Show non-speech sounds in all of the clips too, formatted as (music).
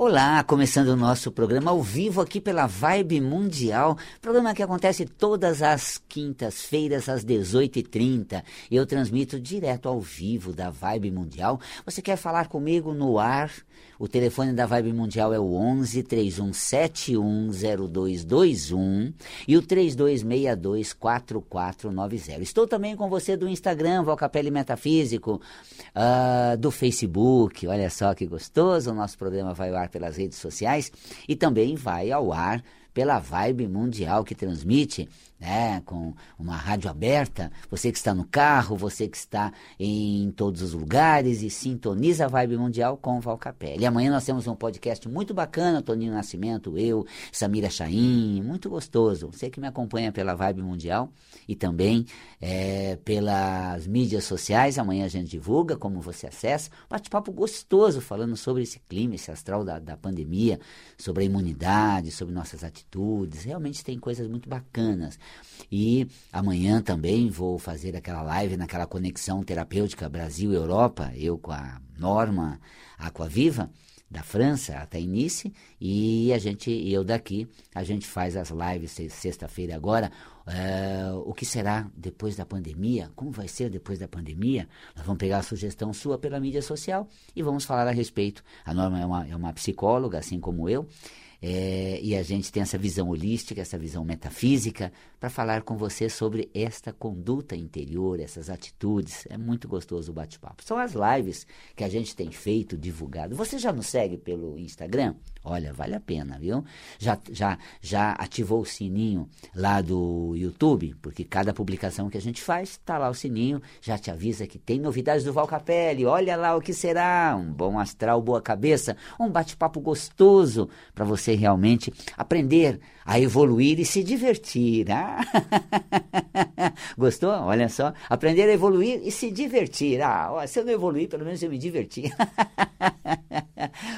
Olá, começando o nosso programa ao vivo aqui pela Vibe Mundial, programa que acontece todas as quintas-feiras às 18h30. Eu transmito direto ao vivo da Vibe Mundial. Você quer falar comigo no ar? O telefone da Vibe Mundial é o 11 31710221 e o 3262 4490. Estou também com você do Instagram, Valcapelli Metafísico, uh, do Facebook. Olha só que gostoso, o nosso programa vai ao ar pelas redes sociais e também vai ao ar pela Vibe Mundial que transmite, né, com uma rádio aberta, você que está no carro, você que está em todos os lugares e sintoniza a Vibe Mundial com o Val Capelli. E amanhã nós temos um podcast muito bacana, Toninho Nascimento, eu, Samira Chaim, muito gostoso. Você que me acompanha pela Vibe Mundial e também é, pelas mídias sociais, amanhã a gente divulga como você acessa. Bate-papo gostoso falando sobre esse clima, esse astral da, da pandemia, sobre a imunidade, sobre nossas atitudes. Realmente tem coisas muito bacanas. E amanhã também vou fazer aquela live naquela conexão terapêutica Brasil-Europa, eu com a Norma Aquaviva da França, a Tainice, e a gente, eu daqui, a gente faz as lives sexta-feira agora. Uh, o que será depois da pandemia? Como vai ser depois da pandemia? Nós vamos pegar a sugestão sua pela mídia social e vamos falar a respeito. A Norma é uma, é uma psicóloga, assim como eu, é, e a gente tem essa visão holística, essa visão metafísica, para falar com você sobre esta conduta interior, essas atitudes. É muito gostoso o bate-papo. São as lives que a gente tem feito, divulgado. Você já nos segue pelo Instagram? Olha, vale a pena, viu? Já, já, já ativou o sininho lá do YouTube? Porque cada publicação que a gente faz, está lá o sininho, já te avisa que tem novidades do Val Capelli. Olha lá o que será. Um bom astral, boa cabeça, um bate-papo gostoso para você realmente aprender a evoluir e se divertir. Ah? (laughs) Gostou? Olha só. Aprender a evoluir e se divertir. Ah, se eu não evoluir, pelo menos eu me diverti. (laughs)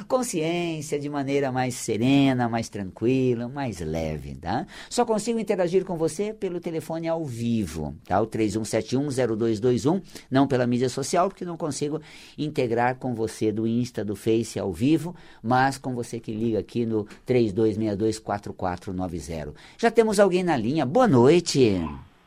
Consciência de maneira mais serena, mais tranquila, mais leve, tá? Só consigo interagir com você pelo telefone ao vivo, tá? O 31710221, não pela mídia social, porque não consigo integrar com você do Insta, do Face ao vivo, mas com você que liga aqui no 32624490. Já temos alguém na linha. Boa noite.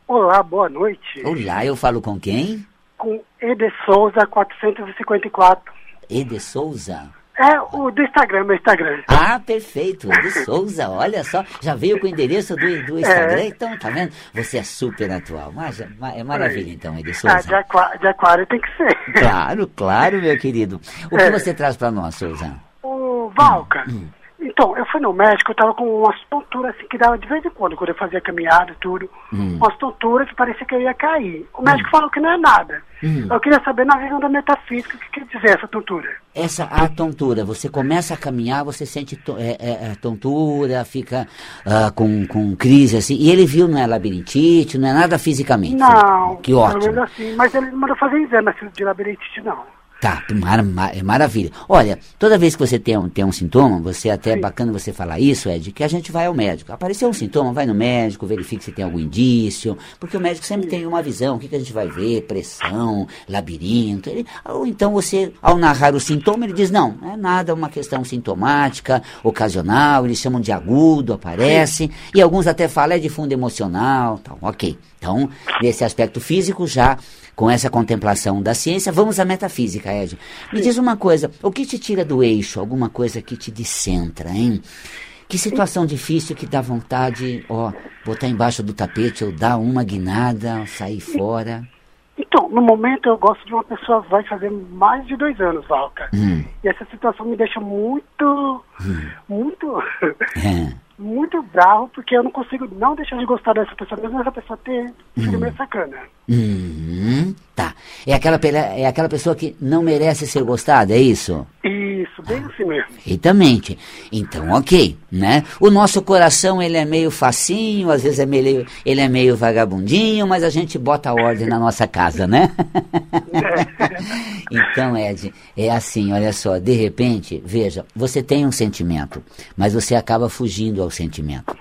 Olá, boa noite. Olá, eu falo com quem? Com Ede Souza 454. Ede Souza? É, o do Instagram, meu Instagram. Ah, perfeito, Ede Souza, olha só, já veio com o endereço do, do Instagram, é. então, tá vendo? Você é super atual, mas é maravilha é. então, Ede Souza. Ah, de, aquário, de aquário tem que ser. Claro, claro, meu querido. O é. que você traz para nós, Souza? O Valca, hum, hum. Então, eu fui no médico, eu tava com umas tonturas assim que dava de vez em quando, quando eu fazia caminhada e tudo. Hum. Umas tonturas que parecia que eu ia cair. O médico hum. falou que não é nada. Hum. Eu queria saber na visão da metafísica o que quer dizer essa tontura. Essa a tontura, você começa a caminhar, você sente to, é, é, é, tontura, fica uh, com, com crise assim. E ele viu, não é labirintite, não é nada fisicamente. Não, que ótimo. assim, mas ele não mandou fazer exame de labirintite, não. Tá, mar, mar, é maravilha. Olha, toda vez que você tem um, tem um sintoma, você até é bacana você falar isso, Ed, que a gente vai ao médico. Apareceu um sintoma, vai no médico, verifique se tem algum indício, porque o médico sempre tem uma visão, o que, que a gente vai ver, pressão, labirinto. Ele, ou então você, ao narrar o sintoma, ele diz, não, não é nada, é uma questão sintomática, ocasional, eles chamam de agudo, aparece, e alguns até falam é de fundo emocional, tal, ok. Então, nesse aspecto físico já com essa contemplação da ciência, vamos à metafísica, Ed. Me diz uma coisa, o que te tira do eixo? Alguma coisa que te descentra, hein? Que situação difícil que dá vontade, ó, botar embaixo do tapete ou dar uma guinada, sair fora. Então, no momento eu gosto de uma pessoa, vai fazer mais de dois anos, Valca. Hum. E essa situação me deixa muito, hum. muito, é. (laughs) muito bravo, porque eu não consigo não deixar de gostar dessa pessoa, mesmo essa pessoa ter sido hum. meio sacana. Uhum, tá. É aquela, é aquela pessoa que não merece ser gostada, é isso? Isso, bem assim mesmo. Perfeitamente. Então, ok, né? O nosso coração, ele é meio facinho, às vezes é meio, ele é meio vagabundinho, mas a gente bota a ordem na nossa casa, né? (laughs) então, Ed, é assim, olha só, de repente, veja, você tem um sentimento, mas você acaba fugindo ao sentimento.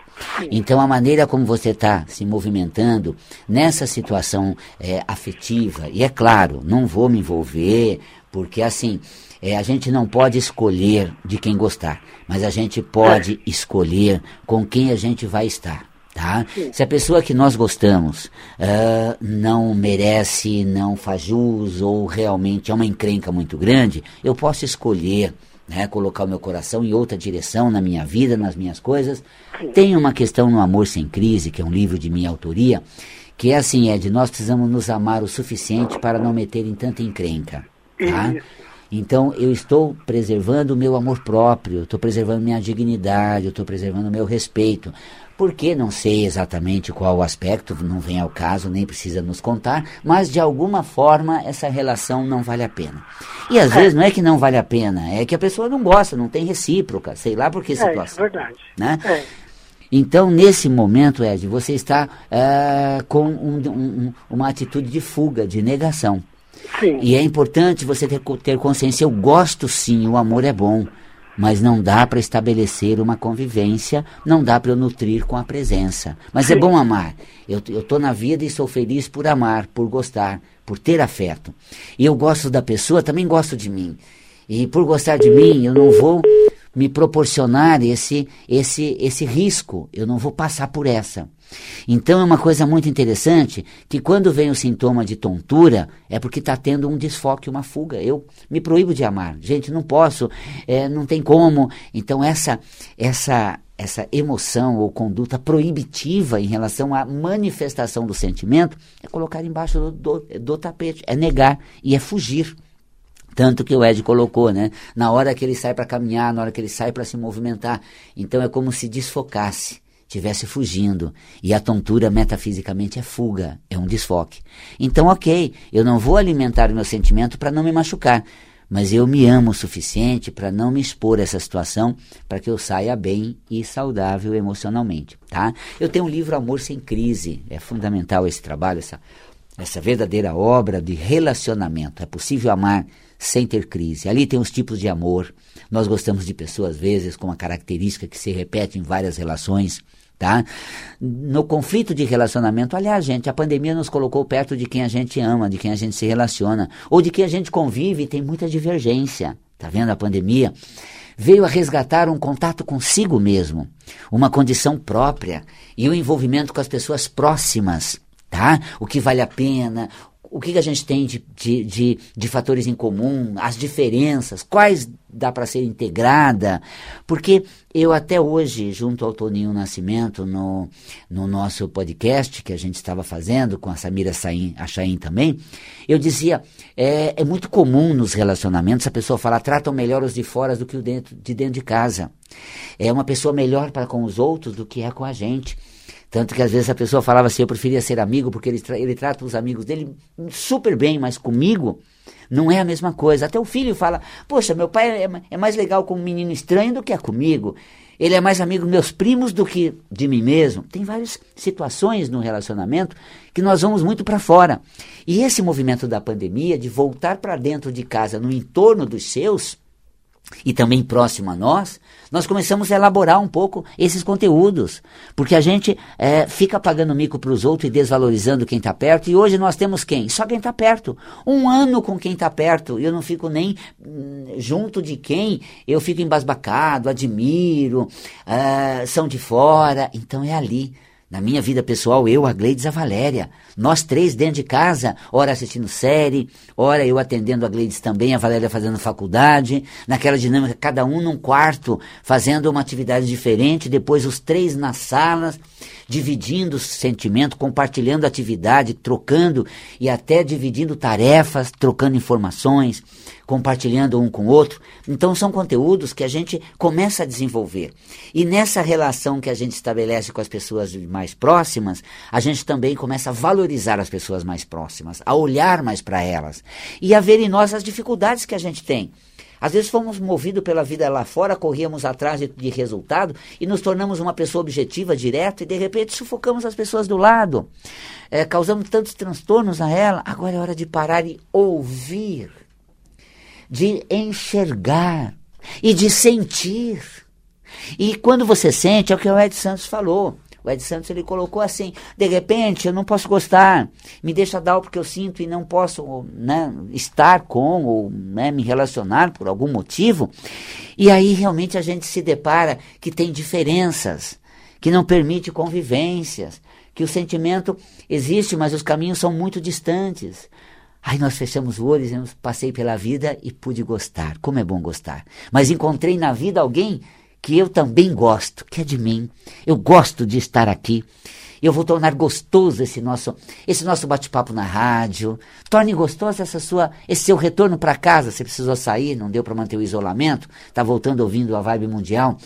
Então, a maneira como você está se movimentando nessa situação é, afetiva, e é claro, não vou me envolver, porque assim, é, a gente não pode escolher de quem gostar, mas a gente pode escolher com quem a gente vai estar. Tá? Se a pessoa que nós gostamos uh, não merece, não faz jus ou realmente é uma encrenca muito grande, eu posso escolher né, colocar o meu coração em outra direção na minha vida, nas minhas coisas. Tem uma questão no Amor Sem Crise, que é um livro de minha autoria, que é assim, Ed, nós precisamos nos amar o suficiente para não meter em tanta encrenca. Tá? Então eu estou preservando o meu amor próprio, estou preservando minha dignidade, estou preservando o meu respeito. Porque não sei exatamente qual o aspecto, não vem ao caso, nem precisa nos contar, mas de alguma forma essa relação não vale a pena. E às é. vezes não é que não vale a pena, é que a pessoa não gosta, não tem recíproca, sei lá por que situação. É, é verdade. Né? É. Então, nesse momento, Ed, você está uh, com um, um, uma atitude de fuga, de negação. Sim. E é importante você ter, ter consciência. Eu gosto sim, o amor é bom. Mas não dá para estabelecer uma convivência, não dá para eu nutrir com a presença. Mas é sim. é bom amar. Eu estou na vida e sou feliz por amar, por gostar, por ter afeto. E eu gosto da pessoa, também gosto de mim. E por gostar de mim, eu não vou me proporcionar esse, esse, esse risco. Eu não vou passar por essa. Então é uma coisa muito interessante que quando vem o sintoma de tontura é porque está tendo um desfoque, uma fuga. Eu me proíbo de amar, gente, não posso, é, não tem como. Então essa essa essa emoção ou conduta proibitiva em relação à manifestação do sentimento é colocar embaixo do, do, do tapete, é negar e é fugir. Tanto que o Ed colocou, né? Na hora que ele sai para caminhar, na hora que ele sai para se movimentar. Então é como se desfocasse estivesse fugindo. E a tontura metafisicamente é fuga, é um desfoque. Então, ok, eu não vou alimentar o meu sentimento para não me machucar, mas eu me amo o suficiente para não me expor a essa situação para que eu saia bem e saudável emocionalmente, tá? Eu tenho um livro Amor Sem Crise, é fundamental esse trabalho, essa, essa verdadeira obra de relacionamento. É possível amar sem ter crise. Ali tem os tipos de amor. Nós gostamos de pessoas, às vezes, com uma característica que se repete em várias relações tá? No conflito de relacionamento, aliás, gente, a pandemia nos colocou perto de quem a gente ama, de quem a gente se relaciona, ou de quem a gente convive e tem muita divergência. Tá vendo a pandemia? Veio a resgatar um contato consigo mesmo, uma condição própria e o um envolvimento com as pessoas próximas, tá? O que vale a pena, o que, que a gente tem de, de, de, de, fatores em comum, as diferenças, quais dá para ser integrada, porque eu até hoje, junto ao Toninho Nascimento, no, no nosso podcast que a gente estava fazendo, com a Samira Sain, Achain também, eu dizia, é, é muito comum nos relacionamentos a pessoa falar, tratam melhor os de fora do que o dentro, de dentro de casa. É uma pessoa melhor para com os outros do que é com a gente. Tanto que às vezes a pessoa falava assim, eu preferia ser amigo porque ele, tra ele trata os amigos dele super bem, mas comigo não é a mesma coisa. Até o filho fala, poxa, meu pai é, é mais legal com um menino estranho do que é comigo. Ele é mais amigo dos meus primos do que de mim mesmo. Tem várias situações no relacionamento que nós vamos muito para fora. E esse movimento da pandemia, de voltar para dentro de casa, no entorno dos seus, e também próximo a nós, nós começamos a elaborar um pouco esses conteúdos, porque a gente é, fica pagando mico para os outros e desvalorizando quem está perto, e hoje nós temos quem? Só quem está perto. Um ano com quem está perto, eu não fico nem hum, junto de quem eu fico embasbacado, admiro, uh, são de fora, então é ali na minha vida pessoal, eu, a Gleides, a Valéria. Nós três dentro de casa, ora assistindo série, ora eu atendendo a Gleides também, a Valéria fazendo faculdade, naquela dinâmica, cada um num quarto, fazendo uma atividade diferente, depois os três nas salas, dividindo sentimento, compartilhando atividade, trocando e até dividindo tarefas, trocando informações, compartilhando um com o outro. Então são conteúdos que a gente começa a desenvolver. E nessa relação que a gente estabelece com as pessoas mais próximas, a gente também começa a valorizar as pessoas mais próximas, a olhar mais para elas e a ver em nós as dificuldades que a gente tem. Às vezes fomos movidos pela vida lá fora, corríamos atrás de, de, resultado e nos tornamos uma pessoa objetiva, direta, e de repente sufocamos as pessoas do lado. É, causamos tantos transtornos a ela. Agora é hora de parar e ouvir, de enxergar e de sentir. E quando você sente, é o que o Ed Santos falou. O Ed Santos ele colocou assim: de repente eu não posso gostar, me deixa dar o que eu sinto e não posso né, estar com ou né, me relacionar por algum motivo. E aí realmente a gente se depara que tem diferenças, que não permite convivências, que o sentimento existe, mas os caminhos são muito distantes. Aí nós fechamos o olho e passei pela vida e pude gostar. Como é bom gostar. Mas encontrei na vida alguém que eu também gosto, que é de mim. Eu gosto de estar aqui. Eu vou tornar gostoso esse nosso, esse nosso bate-papo na rádio. Torne gostoso essa sua, esse seu retorno para casa. Você precisou sair, não deu para manter o isolamento, está voltando ouvindo a vibe mundial.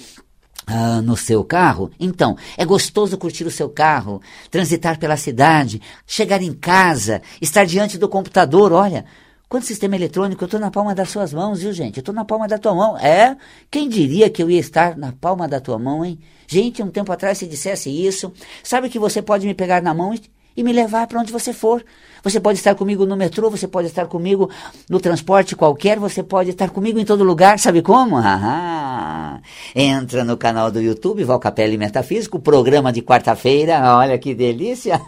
Uh, no seu carro, então é gostoso curtir o seu carro, transitar pela cidade, chegar em casa, estar diante do computador. Olha, Quanto sistema eletrônico, eu estou na palma das suas mãos, viu, gente? Eu estou na palma da tua mão. É? Quem diria que eu ia estar na palma da tua mão, hein? Gente, um tempo atrás se dissesse isso, sabe que você pode me pegar na mão e me levar para onde você for. Você pode estar comigo no metrô, você pode estar comigo no transporte qualquer, você pode estar comigo em todo lugar. Sabe como? (laughs) Entra no canal do YouTube, Val Capelli Metafísico, programa de quarta-feira. Olha que delícia!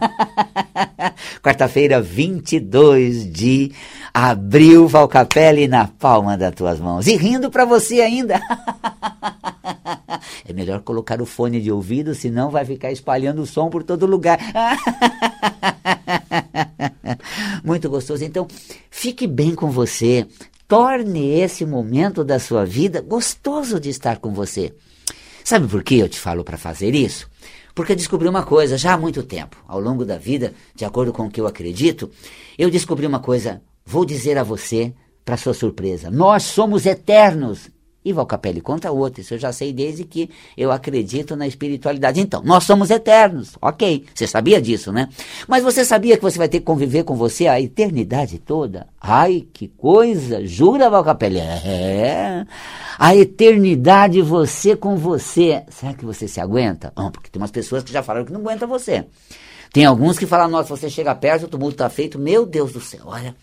(laughs) quarta-feira, 22 de abril, Val Capelli na palma das tuas mãos. E rindo para você ainda. (laughs) É melhor colocar o fone de ouvido, senão vai ficar espalhando o som por todo lugar. (laughs) Muito gostoso. Então, fique bem com você. Torne esse momento da sua vida gostoso de estar com você. Sabe por que eu te falo para fazer isso? Porque eu descobri uma coisa já há muito tempo, ao longo da vida, de acordo com o que eu acredito, eu descobri uma coisa, vou dizer a você, para sua surpresa: nós somos eternos e Valcapelli conta outra, isso eu já sei desde que eu acredito na espiritualidade. Então, nós somos eternos, ok, você sabia disso, né? Mas você sabia que você vai ter que conviver com você a eternidade toda? Ai, que coisa! Jura, Valcapelli? É. A eternidade você com você. Será que você se aguenta? Porque tem umas pessoas que já falaram que não aguenta você. Tem alguns que falam, nossa, você chega perto, o tumulto está feito, meu Deus do céu, olha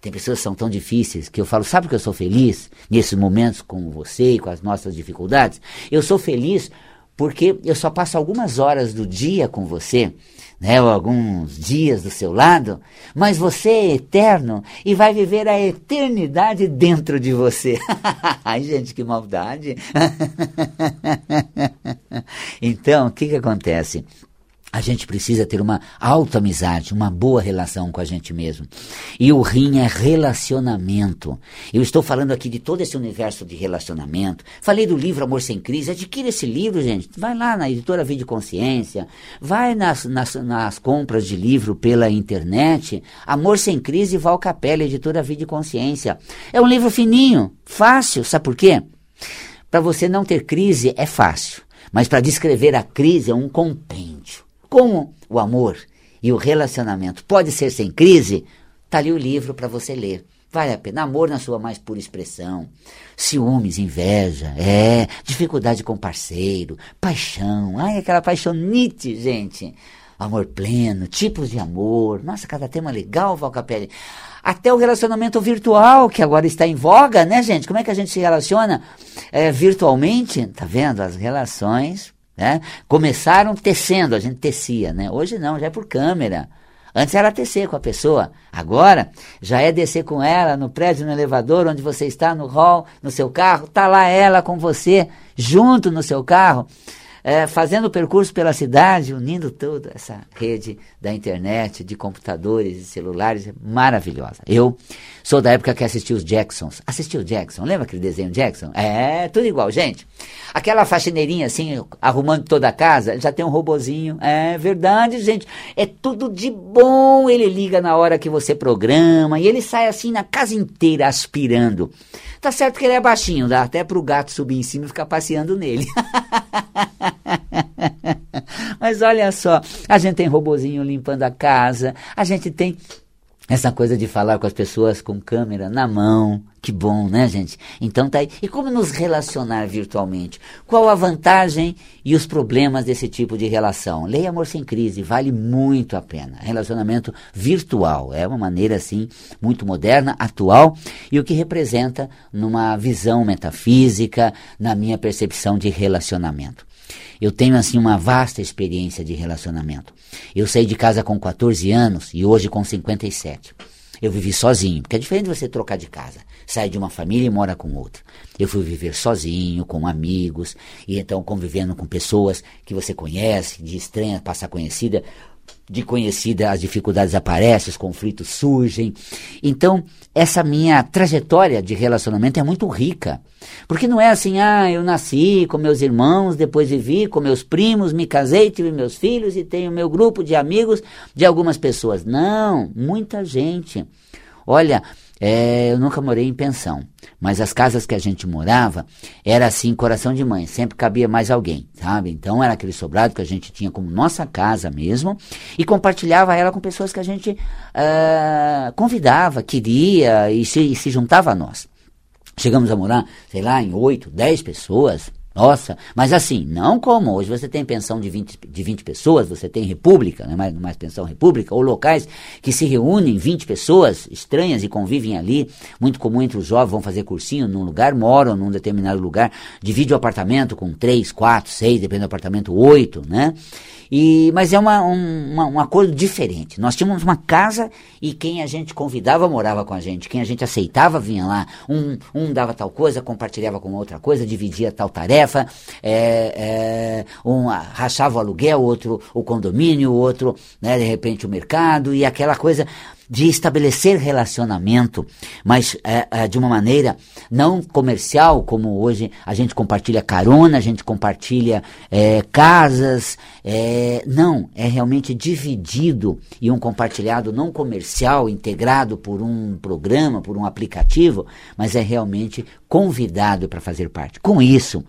tem pessoas que são tão difíceis que eu falo, sabe que eu sou feliz nesses momentos com você e com as nossas dificuldades? Eu sou feliz porque eu só passo algumas horas do dia com você, né, ou alguns dias do seu lado, mas você é eterno e vai viver a eternidade dentro de você. (laughs) Ai, gente, que maldade! (laughs) então, o que, que acontece? A gente precisa ter uma alta amizade, uma boa relação com a gente mesmo. E o rim é relacionamento. Eu estou falando aqui de todo esse universo de relacionamento. Falei do livro Amor Sem Crise. Adquira esse livro, gente. Vai lá na editora Vida Consciência. Vai nas, nas, nas, compras de livro pela internet. Amor Sem Crise, Val Capella, editora Vida Consciência. É um livro fininho, fácil. Sabe por quê? Para você não ter crise é fácil. Mas para descrever a crise é um compêndio. Como o amor e o relacionamento pode ser sem crise, tá ali o livro para você ler. Vale a pena. Amor na sua mais pura expressão. Ciúmes, inveja, é, dificuldade com parceiro, paixão. Ai, aquela paixonite, gente. Amor pleno, tipos de amor. Nossa, cada tema legal, Val Capelli. Até o relacionamento virtual, que agora está em voga, né, gente? Como é que a gente se relaciona é, virtualmente? Tá vendo? As relações né? Começaram tecendo, a gente tecia, né? Hoje não, já é por câmera. Antes era tecer com a pessoa, agora já é descer com ela no prédio, no elevador, onde você está, no hall, no seu carro, tá lá ela com você, junto no seu carro é, fazendo o percurso pela cidade, unindo toda essa rede da internet, de computadores e celulares, é maravilhosa. Eu sou da época que assisti os Jacksons. Assistiu o Jackson? Lembra aquele desenho Jackson? É, tudo igual, gente. Aquela faxineirinha assim, arrumando toda a casa, já tem um robozinho. É verdade, gente. É tudo de bom. Ele liga na hora que você programa e ele sai assim na casa inteira aspirando. Tá certo que ele é baixinho, dá até pro gato subir em cima e ficar passeando nele. (laughs) Mas olha só, a gente tem robozinho limpando a casa, a gente tem Essa coisa de falar com as pessoas com câmera na mão, que bom, né, gente? Então tá aí. E como nos relacionar virtualmente? Qual a vantagem e os problemas desse tipo de relação? Leia Amor Sem Crise, vale muito a pena. Relacionamento virtual é uma maneira assim muito moderna, atual e o que representa numa visão metafísica, na minha percepção de relacionamento. Eu tenho assim uma vasta experiência de relacionamento. Eu saí de casa com 14 anos e hoje com 57. Eu vivi sozinho, porque é diferente você trocar de casa. Sai de uma família e mora com outra. Eu fui viver sozinho, com amigos, e então convivendo com pessoas que você conhece, de estranha passar conhecida de conhecida as dificuldades aparecem, os conflitos surgem. Então, essa minha trajetória de relacionamento é muito rica. Porque não é assim, ah, eu nasci com meus irmãos, depois vivi com meus primos, me casei, tive meus filhos e tenho meu grupo de amigos de algumas pessoas. Não, muita gente. Olha, é, eu nunca morei em pensão, mas as casas que a gente morava era assim, coração de mãe, sempre cabia mais alguém, sabe? Então era aquele sobrado que a gente tinha como nossa casa mesmo e compartilhava ela com pessoas que a gente uh, convidava, queria e se, e se juntava a nós. Chegamos a morar, sei lá, em oito, dez pessoas, nossa, mas assim, não como hoje você tem pensão de 20, de 20 pessoas, você tem república, não é mais, mais pensão república, ou locais que se reúnem 20 pessoas estranhas e convivem ali. Muito comum entre os jovens, vão fazer cursinho num lugar, moram num determinado lugar, divide o apartamento com 3, 4, 6, depende do apartamento, 8, né? E, mas é uma, um, uma, um acordo diferente. Nós tínhamos uma casa e quem a gente convidava morava com a gente. Quem a gente aceitava vinha lá. Um, um dava tal coisa, compartilhava com outra coisa, dividia tal tarefa. É, é, um rachava o aluguel, outro o condomínio, outro, né, de repente, o mercado. E aquela coisa de estabelecer relacionamento, mas é, é, de uma maneira não comercial, como hoje a gente compartilha carona, a gente compartilha é, casas. É, não, é realmente dividido e um compartilhado não comercial, integrado por um programa, por um aplicativo, mas é realmente convidado para fazer parte. Com isso,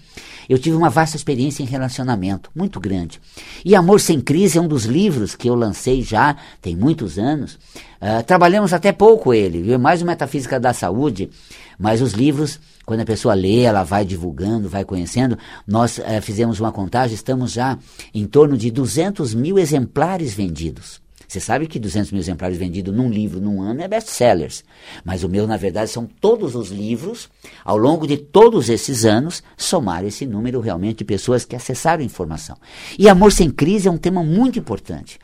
eu tive uma vasta experiência em relacionamento, muito grande. E Amor Sem Crise é um dos livros que eu lancei já tem muitos anos Uh, trabalhamos até pouco ele, viu? mais uma metafísica da saúde, mas os livros, quando a pessoa lê, ela vai divulgando, vai conhecendo. Nós uh, fizemos uma contagem, estamos já em torno de 200 mil exemplares vendidos. Você sabe que 200 mil exemplares vendidos num livro num ano é best-sellers. Mas o meu, na verdade, são todos os livros, ao longo de todos esses anos, somaram esse número realmente de pessoas que acessaram a informação. E amor sem crise é um tema muito importante.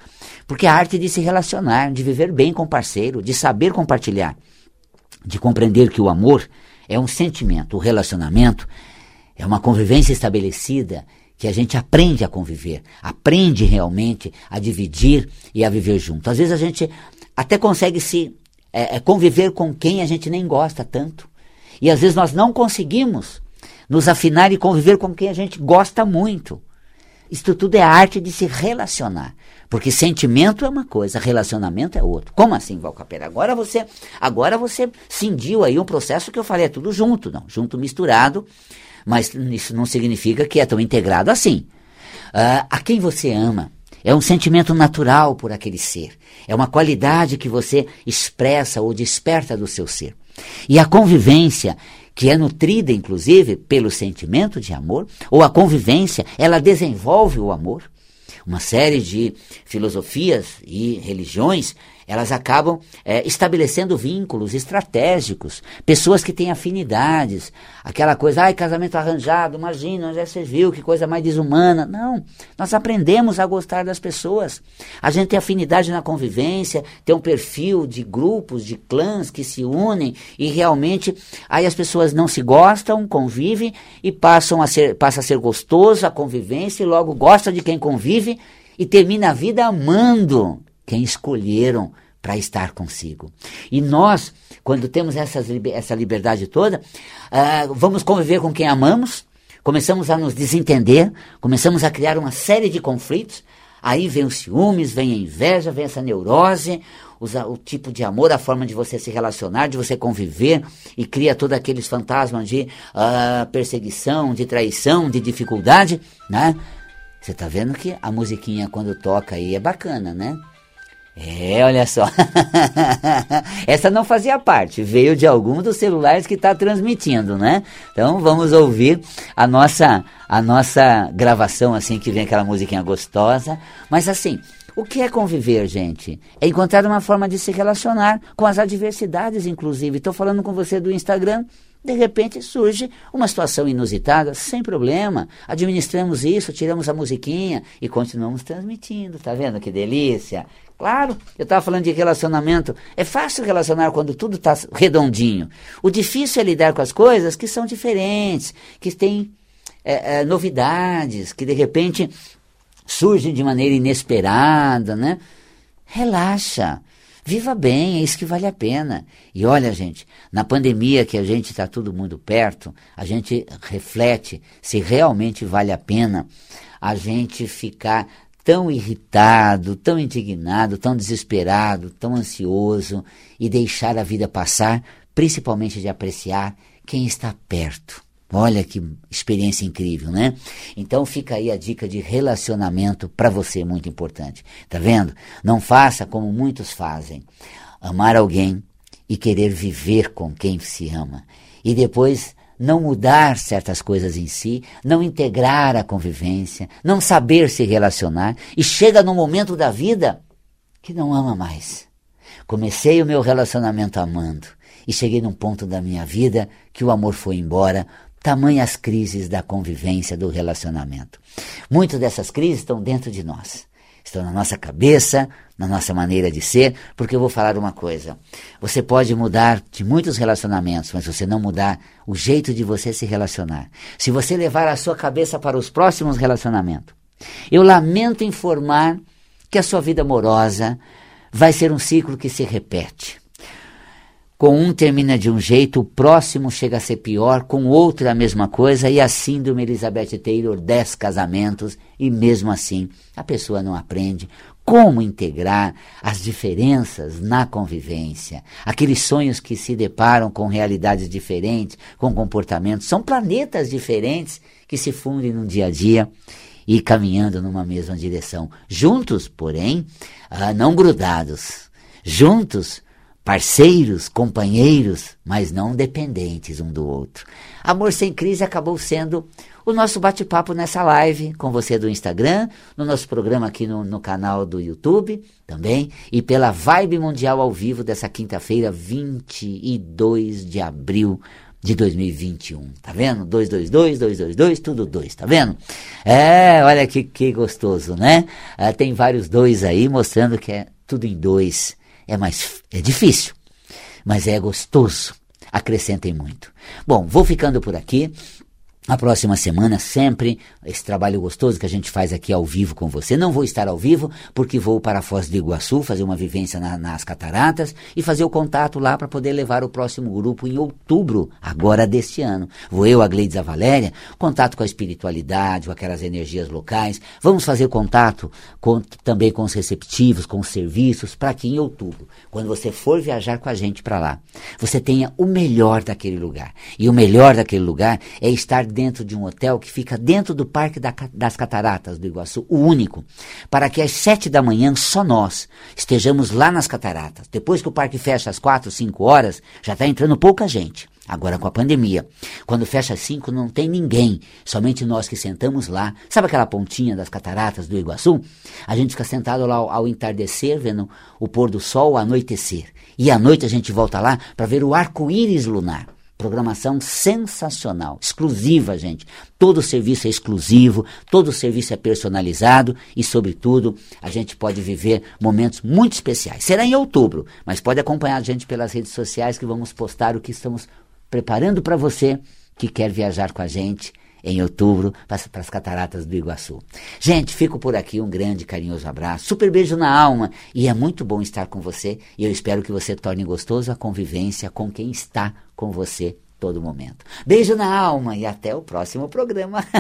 Porque a arte de se relacionar, de viver bem com o parceiro, de saber compartilhar, de compreender que o amor é um sentimento, o relacionamento é uma convivência estabelecida que a gente aprende a conviver, aprende realmente a dividir e a viver junto. Às vezes a gente até consegue se é, é, conviver com quem a gente nem gosta tanto. E às vezes nós não conseguimos nos afinar e conviver com quem a gente gosta muito. Isso tudo é a arte de se relacionar. Porque sentimento é uma coisa, relacionamento é outro. Como assim, Valcapera? Agora você, agora você cindiu aí um processo que eu falei, é tudo junto, não, junto misturado, mas isso não significa que é tão integrado assim. Uh, a quem você ama é um sentimento natural por aquele ser. É uma qualidade que você expressa ou desperta do seu ser. E a convivência que é nutrida, inclusive, pelo sentimento de amor, ou a convivência, ela desenvolve o amor. Uma série de filosofias e religiões elas acabam é, estabelecendo vínculos estratégicos, pessoas que têm afinidades, aquela coisa, ai, casamento arranjado, imagina, já você viu, que coisa mais desumana. Não, nós aprendemos a gostar das pessoas. A gente tem afinidade na convivência, tem um perfil de grupos, de clãs que se unem e realmente aí as pessoas não se gostam, convivem e passam a ser, passa a ser gostoso a convivência e logo gosta de quem convive e termina a vida amando quem escolheram para estar consigo. E nós, quando temos essas, essa liberdade toda, uh, vamos conviver com quem amamos, começamos a nos desentender, começamos a criar uma série de conflitos. Aí vem os ciúmes, vem a inveja, vem essa neurose, o tipo de amor, a forma de você se relacionar, de você conviver e cria todos aqueles fantasmas de uh, perseguição, de traição, de dificuldade, né? Você tá vendo que a musiquinha quando toca aí é bacana, né? É, olha só. (laughs) Essa não fazia parte, veio de algum dos celulares que está transmitindo, né? Então vamos ouvir a nossa a nossa gravação assim que vem aquela musiquinha gostosa, mas assim, o que é conviver, gente? É encontrar uma forma de se relacionar com as adversidades, inclusive. Estou falando com você do Instagram, de repente surge uma situação inusitada, sem problema. Administramos isso, tiramos a musiquinha e continuamos transmitindo. Tá vendo que delícia? Claro, eu estava falando de relacionamento. É fácil relacionar quando tudo está redondinho. O difícil é lidar com as coisas que são diferentes, que têm é, é, novidades, que de repente surgem de maneira inesperada, né? Relaxa. Viva bem, é isso que vale a pena. E olha, gente, na pandemia que a gente está todo mundo perto, a gente reflete se realmente vale a pena a gente ficar tão irritado, tão indignado, tão desesperado, tão ansioso e deixar a vida passar, principalmente de apreciar quem está perto. Olha que experiência incrível, né? Então fica aí a dica de relacionamento para você, muito importante. Tá vendo? Não faça como muitos fazem. Amar alguém e querer viver com quem se ama. E depois não mudar certas coisas em si, não integrar a convivência, não saber se relacionar e chega no momento da vida que não ama mais. Comecei o meu relacionamento amando e cheguei num ponto da minha vida que o amor foi embora tamanhas crises da convivência, do relacionamento. Muitas dessas crises estão dentro de nós. Estão na nossa cabeça, na nossa maneira de ser, porque eu vou falar uma coisa. Você pode mudar de muitos relacionamentos, mas você não mudar o jeito de você se relacionar. Se você levar a sua cabeça para os próximos relacionamentos, eu lamento informar que a sua vida amorosa vai ser um ciclo que se repete. Com um termina de um jeito, o próximo chega a ser pior, com outro a mesma coisa, e a síndrome Elizabeth Taylor, dez casamentos, e mesmo assim a pessoa não aprende como integrar as diferenças na convivência. Aqueles sonhos que se deparam com realidades diferentes, com comportamentos, são planetas diferentes que se fundem no dia a dia e caminhando numa mesma direção. Juntos, porém, ah, não grudados. Juntos, parceiros, companheiros, mas não dependentes um do outro. Amor Sem Crise acabou sendo o nosso bate-papo nessa live com você do Instagram, no nosso programa aqui no, no canal do YouTube também, e pela Vibe Mundial ao vivo dessa quinta-feira, 22 de abril de 2021. Tá vendo? 222, 222, tudo dois, tá vendo? É, olha que, que gostoso, né? É, tem vários dois aí mostrando que é tudo em dois é mais é difícil, mas é gostoso. Acrescentem muito. Bom, vou ficando por aqui. A próxima semana, sempre, esse trabalho gostoso que a gente faz aqui ao vivo com você. Não vou estar ao vivo, porque vou para a Foz do Iguaçu fazer uma vivência na, nas cataratas e fazer o contato lá para poder levar o próximo grupo em outubro, agora deste ano. Vou eu, a Gleides a Valéria, contato com a espiritualidade, com aquelas energias locais. Vamos fazer contato com, também com os receptivos, com os serviços, para que em outubro, quando você for viajar com a gente para lá, você tenha o melhor daquele lugar. E o melhor daquele lugar é estar dentro de um hotel que fica dentro do Parque da, das Cataratas do Iguaçu, o único, para que às sete da manhã só nós estejamos lá nas cataratas. Depois que o parque fecha às quatro, cinco horas, já está entrando pouca gente. Agora com a pandemia, quando fecha às cinco não tem ninguém, somente nós que sentamos lá. Sabe aquela pontinha das cataratas do Iguaçu? A gente fica sentado lá ao, ao entardecer, vendo o pôr do sol, o anoitecer. E à noite a gente volta lá para ver o arco-íris lunar. Programação sensacional, exclusiva, gente. Todo serviço é exclusivo, todo serviço é personalizado e, sobretudo, a gente pode viver momentos muito especiais. Será em outubro, mas pode acompanhar a gente pelas redes sociais que vamos postar o que estamos preparando para você que quer viajar com a gente em outubro para as cataratas do Iguaçu. Gente, fico por aqui, um grande carinhoso abraço, super beijo na alma e é muito bom estar com você e eu espero que você torne gostoso a convivência com quem está com você todo momento. Beijo na alma e até o próximo programa. (laughs)